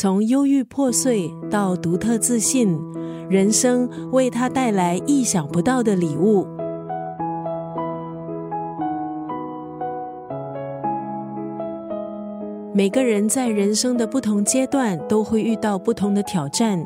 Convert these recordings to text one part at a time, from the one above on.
从忧郁破碎到独特自信，人生为他带来意想不到的礼物。每个人在人生的不同阶段都会遇到不同的挑战，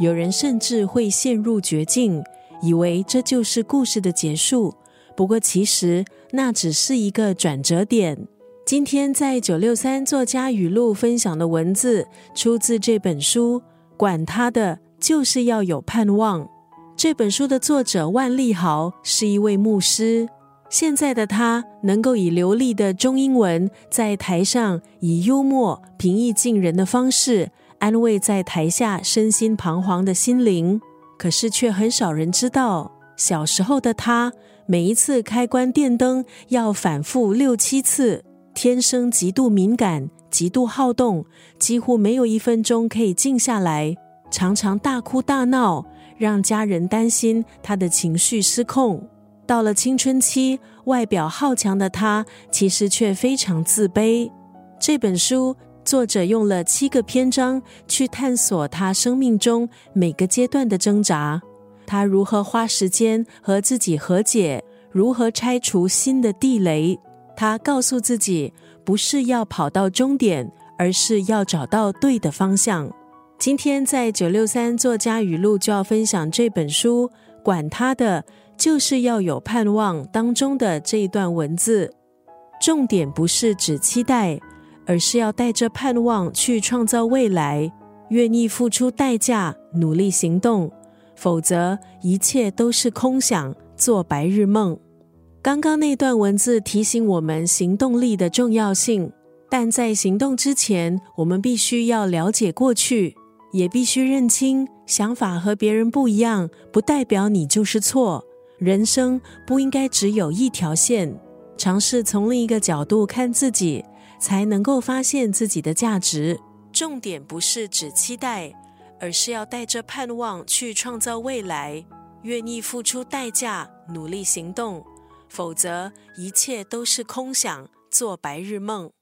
有人甚至会陷入绝境，以为这就是故事的结束。不过，其实那只是一个转折点。今天在九六三作家语录分享的文字，出自这本书。管他的，就是要有盼望。这本书的作者万利豪是一位牧师。现在的他能够以流利的中英文，在台上以幽默、平易近人的方式安慰在台下身心彷徨的心灵。可是却很少人知道，小时候的他每一次开关电灯要反复六七次。天生极度敏感、极度好动，几乎没有一分钟可以静下来，常常大哭大闹，让家人担心他的情绪失控。到了青春期，外表好强的他，其实却非常自卑。这本书作者用了七个篇章去探索他生命中每个阶段的挣扎，他如何花时间和自己和解，如何拆除新的地雷。他告诉自己，不是要跑到终点，而是要找到对的方向。今天在九六三作家语录就要分享这本书，管他的，就是要有盼望当中的这一段文字。重点不是只期待，而是要带着盼望去创造未来，愿意付出代价，努力行动，否则一切都是空想，做白日梦。刚刚那段文字提醒我们行动力的重要性，但在行动之前，我们必须要了解过去，也必须认清想法和别人不一样，不代表你就是错。人生不应该只有一条线，尝试从另一个角度看自己，才能够发现自己的价值。重点不是只期待，而是要带着盼望去创造未来，愿意付出代价，努力行动。否则，一切都是空想，做白日梦。